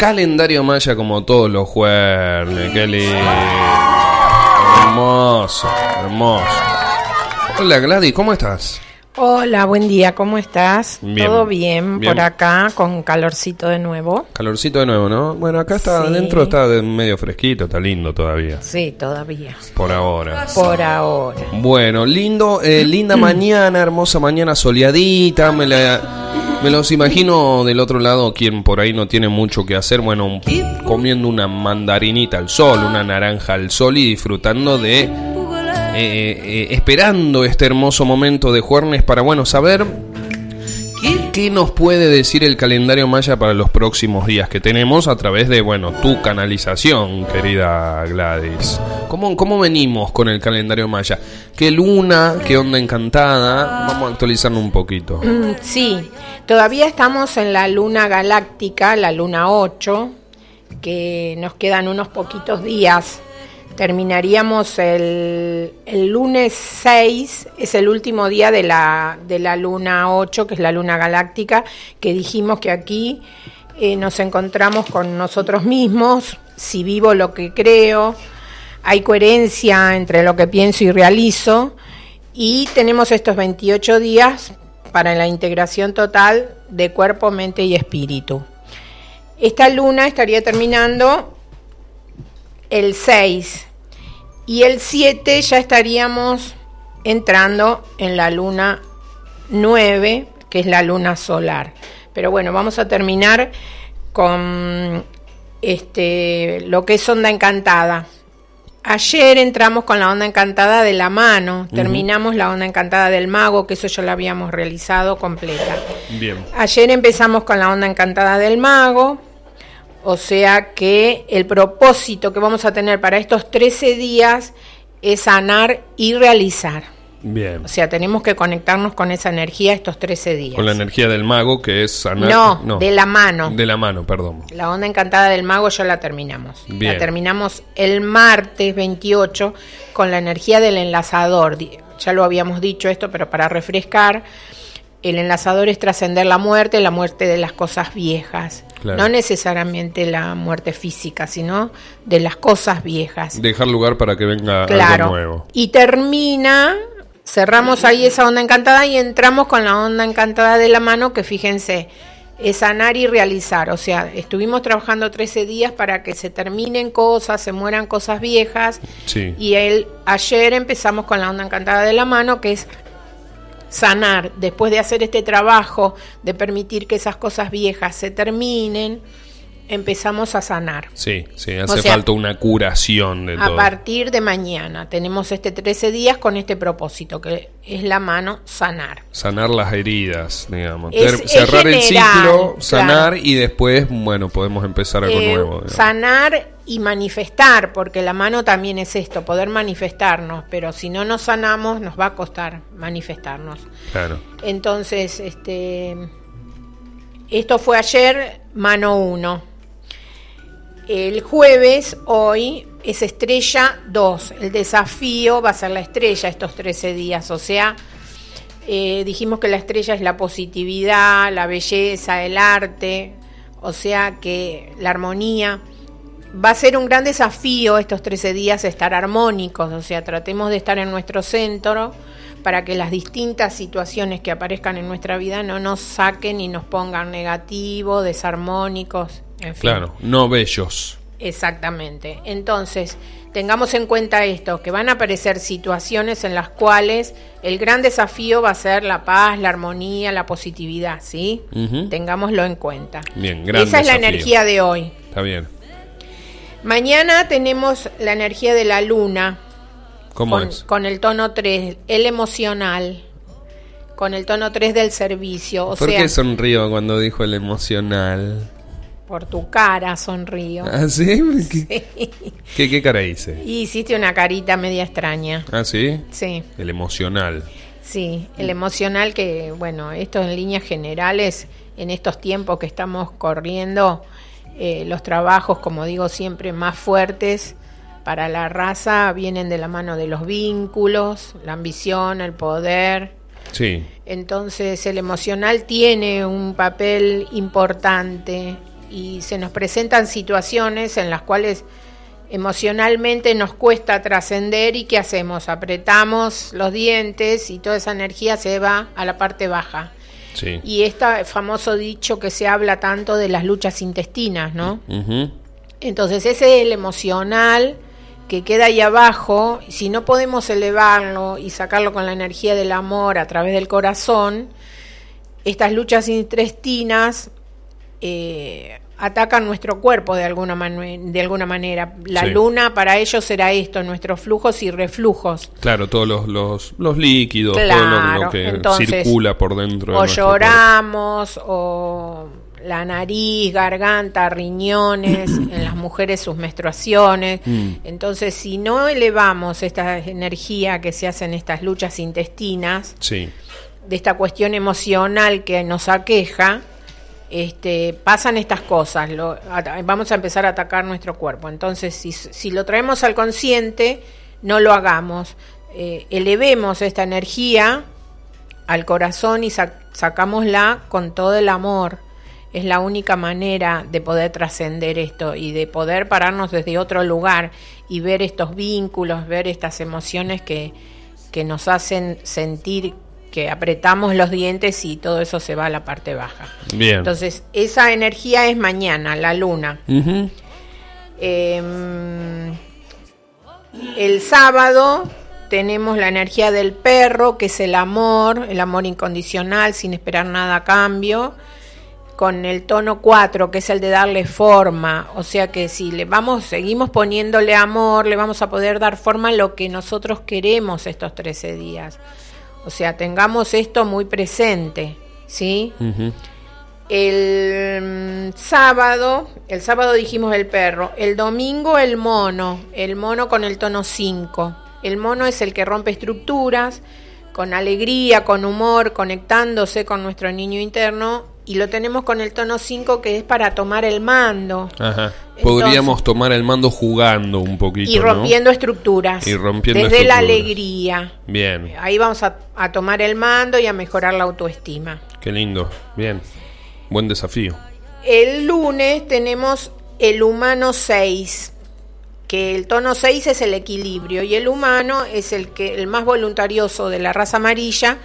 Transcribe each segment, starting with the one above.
calendario maya como todos los jueves. Qué lindo. Hermoso, hermoso. Hola Gladys, ¿cómo estás? Hola, buen día, ¿cómo estás? Bien. Todo bien, Bien. por acá, con calorcito de nuevo. Calorcito de nuevo, ¿no? Bueno, acá está, Sí. adentro está de- medio fresquito, está lindo todavía. Sí, todavía. Por ahora. Por ahora. Bueno, lindo, eh, linda mañana, hermosa mañana soleadita. Me, la- me los imagino del otro lado, quien por ahí no tiene mucho que hacer. Bueno, un- comiendo una mandarinita al sol, una naranja al sol y disfrutando de. Eh, eh, esperando este hermoso momento de Juernes para, bueno, saber. ¿Qué nos puede decir el calendario maya para los próximos días que tenemos a través de, bueno, tu canalización, querida Gladys? ¿Cómo, cómo venimos con el calendario maya? ¿Qué luna? ¿Qué onda encantada? Vamos a actualizarlo un poquito. Mm, Sí, todavía estamos en la luna galáctica, la luna 8, que nos quedan unos poquitos días. Terminaríamos el, lunes 6, es el último día de la, de la luna 8, que es la luna galáctica, que dijimos que aquí eh, nos encontramos con nosotros mismos, si vivo lo que creo, hay coherencia entre lo que pienso y realizo, y tenemos estos 28 días para la integración total de cuerpo, mente y espíritu. Esta luna estaría terminando el 6 y el 7 ya estaríamos entrando en la luna 9, que es la luna solar. Pero bueno, vamos a terminar con este lo que es onda encantada. Ayer entramos con la onda encantada de la mano, terminamos la onda encantada del mago, que eso ya lo habíamos realizado completa. Bien. Ayer empezamos con la onda encantada del mago, o sea que el propósito que vamos a tener para estos 13 días es sanar y realizar. Bien. O sea, tenemos que conectarnos con esa energía estos 13 días. Con la energía del mago que es sanar. No, de la mano. De la mano, perdón. La onda encantada del mago ya la terminamos. Bien. La terminamos el martes 28 con la energía del enlazador. Ya lo habíamos dicho esto, pero para refrescar, el enlazador es trascender la muerte, la muerte de las cosas viejas. Claro. No necesariamente la muerte física, sino de las cosas viejas. Dejar lugar para que venga Claro. algo nuevo. Y termina, cerramos ahí esa onda encantada y entramos con la onda encantada de la mano, que fíjense, es sanar y realizar. O sea, estuvimos trabajando 13 días para que se terminen cosas, se mueran cosas viejas. Sí. Y el, ayer empezamos con la onda encantada de la mano, que es sanar, después de hacer este trabajo, de permitir que esas cosas viejas se terminen, empezamos a sanar. Sí, sí, O hace sea, falta una curación de A todo. partir de mañana tenemos este 13 días con este propósito, que es la mano sanar. Sanar las heridas, digamos. Es- Ter- es cerrar el ciclo, sanar claro. y después, bueno, podemos empezar algo Eh, nuevo. digamos. sanar y manifestar, porque la mano también es esto, poder manifestarnos, pero si no nos sanamos nos va a costar manifestarnos. Claro. Entonces, este esto fue ayer, mano 1. El jueves, hoy, es estrella 2. El desafío va a ser la estrella estos 13 días. O sea, eh, dijimos que la estrella es la positividad, la belleza, el arte. O sea que la armonía. Va a ser un gran desafío estos 13 días estar armónicos, o sea, tratemos de estar en nuestro centro para que las distintas situaciones que aparezcan en nuestra vida no nos saquen y nos pongan negativos, desarmónicos, en fin. Claro, no bellos. Exactamente. Entonces, tengamos en cuenta esto, que van a aparecer situaciones en las cuales el gran desafío va a ser la paz, la armonía, la positividad, ¿sí? Tengámoslo en cuenta. Bien, gran Esa es la energía de hoy. Está bien. Mañana tenemos la energía de la luna ¿Cómo con, es? con el tono 3, el emocional, con el tono 3 del servicio, o ¿Por sea, qué sonrío cuando dijo el emocional? por tu cara sonrío. ¿Ah, sí? ¿Qué, qué, qué cara hice? Y hiciste una carita media extraña. ¿Ah, sí? Sí, El emocional. sí, el emocional que, bueno, esto en líneas generales, en estos tiempos que estamos corriendo, eh, los trabajos, como digo siempre, más fuertes para la raza vienen de la mano de los vínculos, la ambición, el poder. Sí. Entonces el emocional tiene un papel importante y se nos presentan situaciones en las cuales emocionalmente nos cuesta trascender y ¿qué hacemos? Apretamos los dientes y toda esa energía se va a la parte baja. Y este famoso dicho que se habla tanto de las luchas intestinas, ¿no? Entonces ese es el emocional que queda ahí abajo, si no podemos elevarlo y sacarlo con la energía del amor a través del corazón, estas luchas intestinas eh, atacan nuestro cuerpo de alguna, de alguna manera. La luna para ellos será esto, nuestros flujos y reflujos. Claro, todos los, los, líquidos, todo lo, que circula por dentro. O lloramos, o la nariz, garganta, riñones, en las mujeres sus menstruaciones. Mm. Entonces, si no elevamos esta energía que se hace en estas luchas intestinas, de esta cuestión emocional que nos aqueja, este, pasan estas cosas, vamos a empezar a atacar nuestro cuerpo. Entonces, si, lo traemos al consciente, no lo hagamos. Eh, elevemos esta energía al corazón y sacámosla con todo el amor. Es la única manera de poder trascender esto y de poder pararnos desde otro lugar y ver estos vínculos, ver estas emociones que, que nos hacen sentir que apretamos los dientes y todo eso se va a la parte baja. Bien. Entonces, esa energía es mañana, la luna. Em, el sábado tenemos la energía del perro, que es el amor, el amor incondicional, sin esperar nada a cambio con el tono 4, que es el de darle forma, o sea que si le vamos, seguimos poniéndole amor, le vamos a poder dar forma a lo que nosotros queremos estos 13 días. O sea, tengamos esto muy presente, ¿sí? El mm, sábado, el sábado dijimos el perro, el domingo el mono, el mono con el tono 5. El mono es el que rompe estructuras, con alegría, con humor, conectándose con nuestro niño interno y lo tenemos con el tono 5 que es para tomar el mando. Ajá. Podríamos tomar el mando jugando un poquito. Y rompiendo estructuras. Y rompiendo Desde la alegría. Bien. Ahí vamos a, a, tomar el mando y a mejorar la autoestima. Qué lindo. Bien. Buen desafío. El lunes tenemos el humano 6 que el tono 6 es el equilibrio y el humano es el que el más voluntarioso de la raza amarilla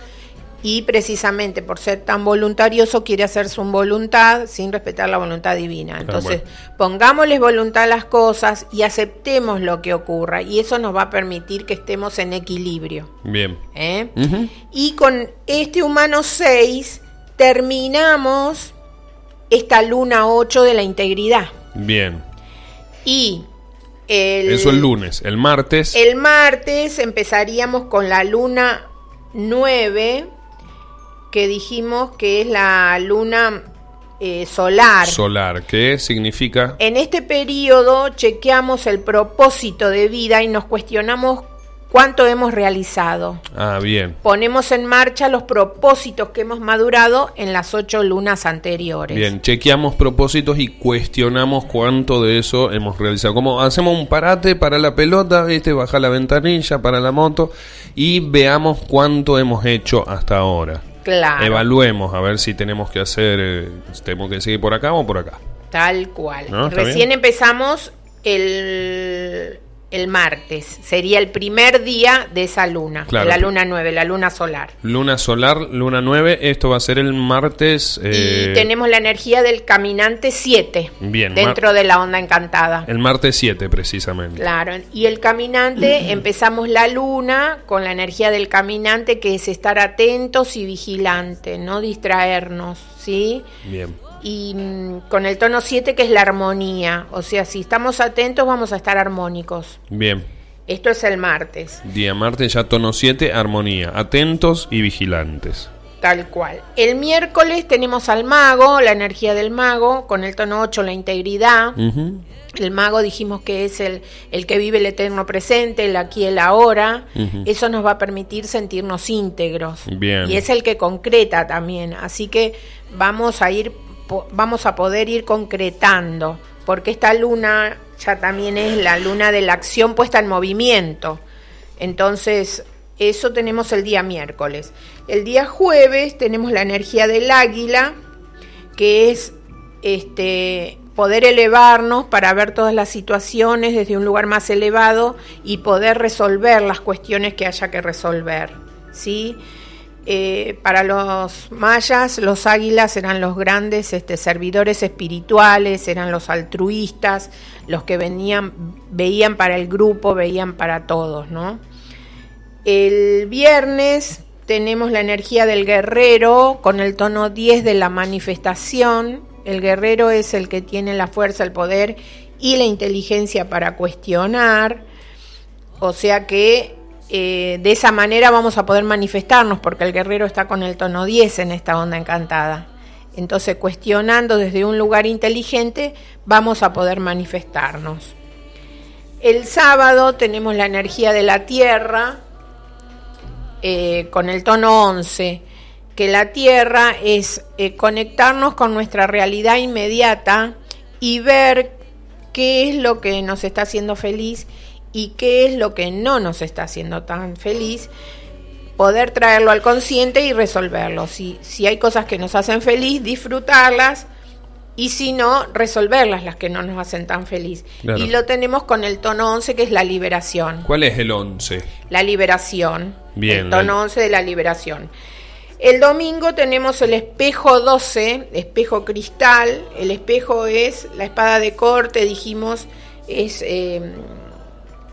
y precisamente por ser tan voluntarioso quiere hacer su voluntad sin respetar la voluntad divina. Entonces, pongámosles voluntad a las cosas y aceptemos lo que ocurra y eso nos va a permitir que estemos en equilibrio. Bien. ¿Eh? Y con este humano 6 terminamos esta luna 8 de la integridad. Bien. Y el, Eso el lunes. El martes. El martes empezaríamos con la luna 9 que dijimos que es la luna eh, solar. Solar, ¿qué significa? En este periodo chequeamos el propósito de vida y nos cuestionamos cuánto hemos realizado. Ah, bien. Ponemos en marcha los propósitos que hemos madurado en las ocho lunas anteriores. Bien, chequeamos propósitos y cuestionamos cuánto de eso hemos realizado. Como hacemos un parate para la pelota, ¿viste? Baja la ventanilla para la moto y veamos cuánto hemos hecho hasta ahora. Evaluemos a ver si tenemos que hacer, eh, tenemos que seguir por acá o por acá. Tal cual. Recién empezamos el, el martes. Sería el primer día de esa luna, la luna 9, la luna solar. Luna solar, luna 9, esto va a ser el martes. Y eh, tenemos la energía del caminante 7. Bien. Dentro de la onda encantada. El martes 7, precisamente. Claro. Y el caminante, empezamos la luna con la energía del caminante, que es estar atentos y vigilantes, no distraernos, ¿sí? Bien y mm, con el tono 7 que es la armonía. O sea, si estamos atentos vamos a estar armónicos. Bien. Esto es el martes. Día martes ya tono 7, armonía. Atentos y vigilantes. Tal cual. El miércoles tenemos al mago, la energía del mago, con el tono 8 la integridad. El mago dijimos que es el, el que vive el eterno presente, el aquí el ahora. Eso nos va a permitir sentirnos íntegros. Bien. Y es el que concreta también. Así que vamos a ir vamos a poder ir concretando, porque esta luna ya también es la luna de la acción puesta en movimiento. Entonces, eso tenemos el día miércoles. El día jueves tenemos la energía del águila, que es este, poder elevarnos para ver todas las situaciones desde un lugar más elevado y poder resolver las cuestiones que haya que resolver. ¿sí? Eh, para los mayas, los águilas eran los grandes este, servidores espirituales, eran los altruistas, los que venían, veían para el grupo, veían para todos, ¿no? El viernes tenemos la energía del guerrero con el tono 10 de la manifestación. El guerrero es el que tiene la fuerza, el poder y la inteligencia para cuestionar. O sea que eh, de esa manera vamos a poder manifestarnos, porque el guerrero está con el tono 10 en esta onda encantada. Entonces, cuestionando desde un lugar inteligente, vamos a poder manifestarnos. El sábado tenemos la energía de la tierra eh, con el tono 11, que la tierra es eh, conectarnos con nuestra realidad inmediata y ver qué es lo que nos está haciendo feliz y qué es lo que no nos está haciendo tan feliz, poder traerlo al consciente y resolverlo. Si, si hay cosas que nos hacen feliz, disfrutarlas y si no, resolverlas las que no nos hacen tan feliz. Y lo tenemos con el tono 11 que es la liberación. ¿Cuál es el 11? La liberación. Bien. El tono 11 de la liberación. El domingo tenemos el espejo 12, espejo cristal. El espejo es la espada de corte, dijimos, es... Eh,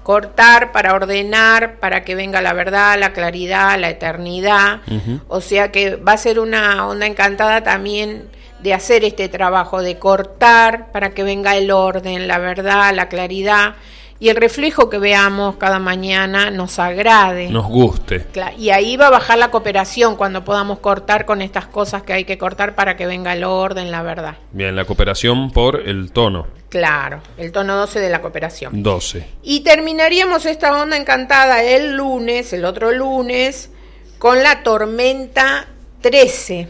cortar para ordenar, para que venga la verdad, la claridad, la eternidad. O sea que va a ser una onda encantada también de hacer este trabajo, de cortar para que venga el orden, la verdad, la claridad y el reflejo que veamos cada mañana nos agrade. Nos guste. Y ahí va a bajar la cooperación cuando podamos cortar con estas cosas que hay que cortar para que venga el orden, la verdad. Bien, la cooperación por el tono. Claro, el tono 12 de la cooperación. 12. Y terminaríamos esta onda encantada el lunes, el otro lunes, con la tormenta 13.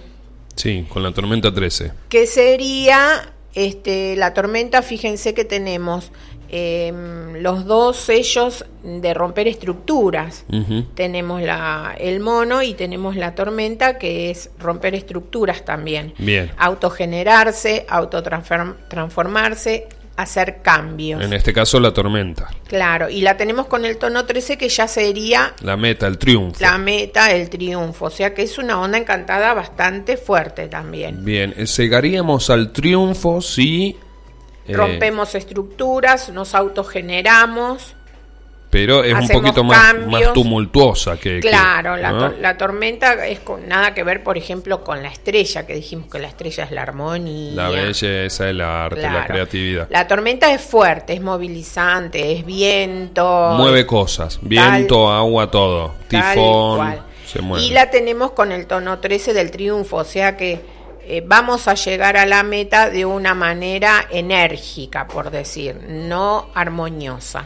Sí, con la tormenta 13. Que sería este, la tormenta, fíjense que tenemos Em, los dos sellos de romper estructuras. Tenemos la, el mono y tenemos la tormenta, que es romper estructuras también. Bien. Autogenerarse, autotransformarse, hacer cambios. En este caso la tormenta. Claro, y la tenemos con el tono 13 que ya sería... La meta, el triunfo. La meta, el triunfo. O sea que es una onda encantada bastante fuerte también. Bien, llegaríamos al triunfo si eh, Rompemos estructuras, nos autogeneramos. Pero es un poquito más, más, tumultuosa que... Claro, la, tormenta es con nada que ver, por ejemplo, con la estrella, que dijimos que la estrella es la armonía. La belleza, el arte, la creatividad. La tormenta es fuerte, es movilizante, es viento. Mueve cosas, viento, agua, todo. Tifón. Se mueve. Y la tenemos con el tono 13 del triunfo, o sea que eh, vamos a llegar a la meta de una manera enérgica, por decir, no armoniosa,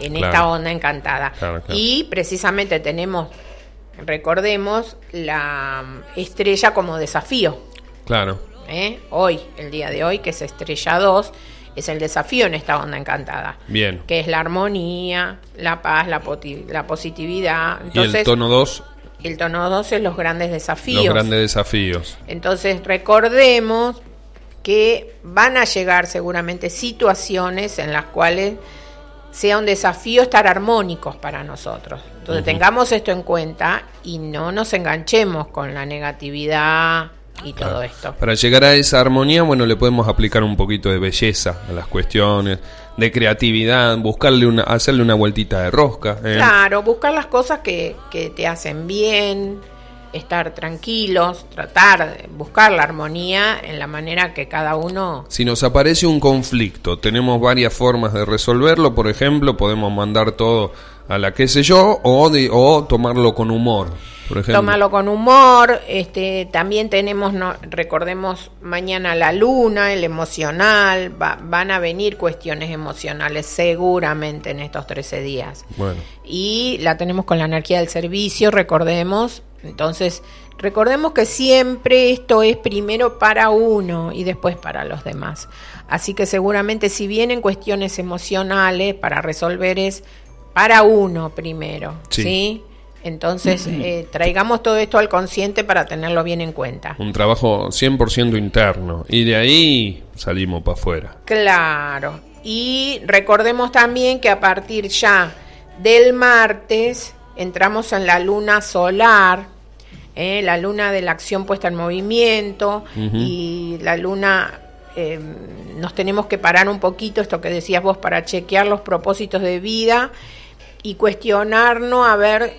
en esta onda encantada. Y precisamente tenemos, recordemos, la estrella como desafío. Claro. ¿Eh? Hoy, el día de hoy, que es estrella 2, es el desafío en esta onda encantada. Bien. Que es la armonía, la paz, la, la positividad. Entonces, ¿Y el tono 2? El tono 12 es los grandes desafíos. Los grandes desafíos. Entonces recordemos que van a llegar seguramente situaciones en las cuales sea un desafío estar armónicos para nosotros. Entonces tengamos esto en cuenta y no nos enganchemos con la negatividad y todo esto. Para llegar a esa armonía, bueno, le podemos aplicar un poquito de belleza a las cuestiones, de creatividad, buscarle una, hacerle una vueltita de rosca. ¿eh? Claro, buscar las cosas que, que te hacen bien, estar tranquilos, tratar de buscar la armonía en la manera que cada uno... Si nos aparece un conflicto, tenemos varias formas de resolverlo, por ejemplo, podemos mandar todo a la qué sé yo o, o tomarlo con humor. Tómalo con humor, este, también tenemos, no, recordemos, mañana la luna, el emocional, van a venir cuestiones emocionales seguramente en estos 13 días. Bueno. Y la tenemos con la energía del servicio, recordemos, entonces, recordemos que siempre esto es primero para uno y después para los demás. Así que seguramente si vienen cuestiones emocionales para resolver es para uno primero, ¿sí? Entonces, eh, traigamos todo esto al consciente para tenerlo bien en cuenta. Un trabajo 100% interno. Y de ahí salimos para afuera. Claro. Y recordemos también que a partir ya del martes entramos en la luna solar, eh, la luna de la acción puesta en movimiento y la luna eh, nos tenemos que parar un poquito, esto que decías vos, para chequear los propósitos de vida y cuestionarnos a ver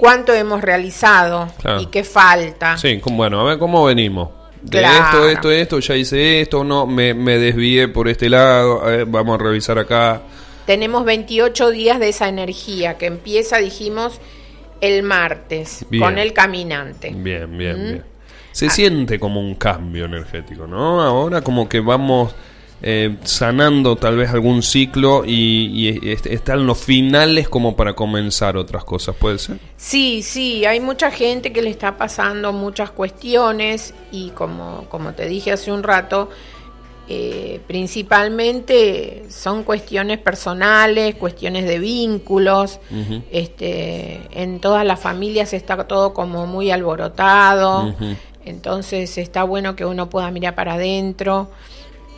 cuánto hemos realizado y qué falta. Sí, bueno, a ver cómo venimos. De esto, esto, esto, ya hice esto, no, me, me desvié por este lado, vamos a revisar acá. Tenemos 28 días de esa energía que empieza, dijimos, el martes con el caminante. Bien, bien, ¿Mm? bien. Se ah. siente como un cambio energético, ¿no? Ahora como que vamos eh, sanando tal vez algún ciclo y, están los finales como para comenzar otras cosas, ¿puede ser? Sí, sí, hay mucha gente que le está pasando muchas cuestiones y como, como te dije hace un rato, eh, principalmente son cuestiones personales, cuestiones de vínculos, este, en todas las familias está todo como muy alborotado, entonces está bueno que uno pueda mirar para adentro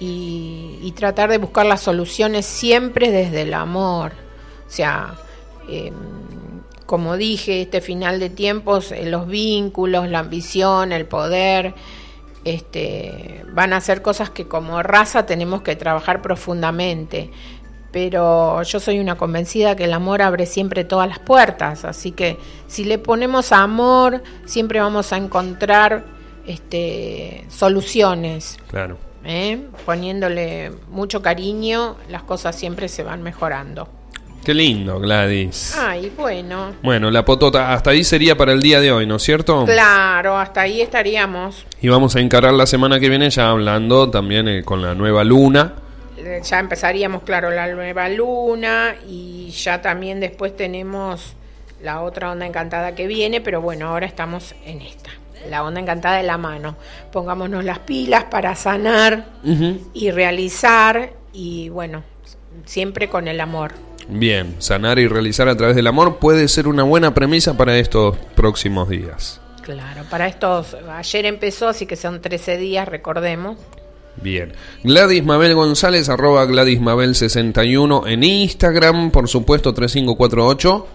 y, tratar de buscar las soluciones siempre desde el amor. O sea, em, como dije, este final de tiempos, eh, los vínculos, la ambición, el poder, este, van a ser cosas que como raza tenemos que trabajar profundamente. Pero yo soy una convencida que el amor abre siempre todas las puertas, así que si le ponemos amor, siempre vamos a encontrar este, soluciones. Claro. ¿Eh? poniéndole mucho cariño, las cosas siempre se van mejorando. Qué lindo, Gladys. Ay, bueno. Bueno, la potota, hasta ahí sería para el día de hoy, ¿no es cierto? Claro, hasta ahí estaríamos. Y vamos a encarar la semana que viene ya hablando también eh, con la nueva luna. Eh, ya empezaríamos, claro, la nueva luna y ya también después tenemos la otra onda encantada que viene, pero bueno, ahora estamos en esta la onda encantada de la mano. Pongámonos las pilas para sanar y realizar y bueno, siempre con el amor. Bien, sanar y realizar a través del amor puede ser una buena premisa para estos próximos días. Claro, para estos, ayer empezó, así que son 13 días, recordemos. Bien. Gladys Mabel González, arroba Gladys Mabel 61 en Instagram, por supuesto 3548.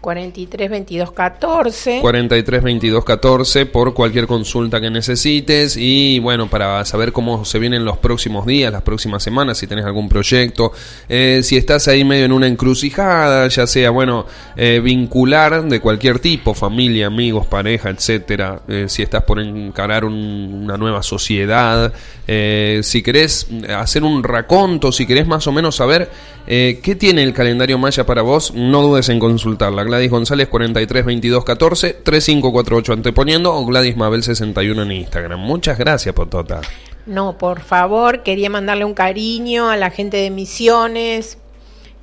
43 22 14 43 22 14 por cualquier consulta que necesites. Y bueno para saber cómo se vienen los próximos días las próximas semanas si tenés algún proyecto eh, si estás ahí medio en una encrucijada ya sea bueno eh, vincular de cualquier tipo familia amigos pareja etcétera eh, si estás por encarar una nueva sociedad si querés hacer un raconto si querés más o menos saber qué tiene el calendario maya para vos no dudes en consultarla Gladys González 43 22 14 3548 anteponiendo o Gladys Mabel 61 en Instagram. Muchas gracias, Potota. No, por favor, quería mandarle un cariño a la gente de Misiones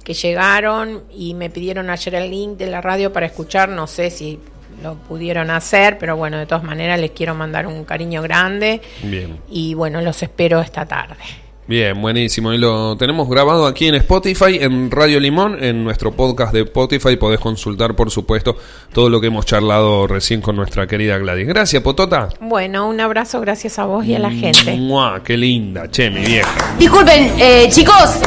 que llegaron y me pidieron ayer el link de la radio para escuchar, no sé si lo pudieron hacer, pero bueno, de todas maneras les quiero mandar un cariño grande. Bien. Y bueno, los espero esta tarde. Bien, buenísimo. Y lo tenemos grabado aquí en Spotify, en Radio Limón, en nuestro podcast de Spotify. Podés consultar, por supuesto, todo lo que hemos charlado recién con nuestra querida Gladys. Gracias, Potota. Bueno, un abrazo, gracias a vos y a la gente. ¡Qué linda! Che, mi vieja. Disculpen, eh, chicos,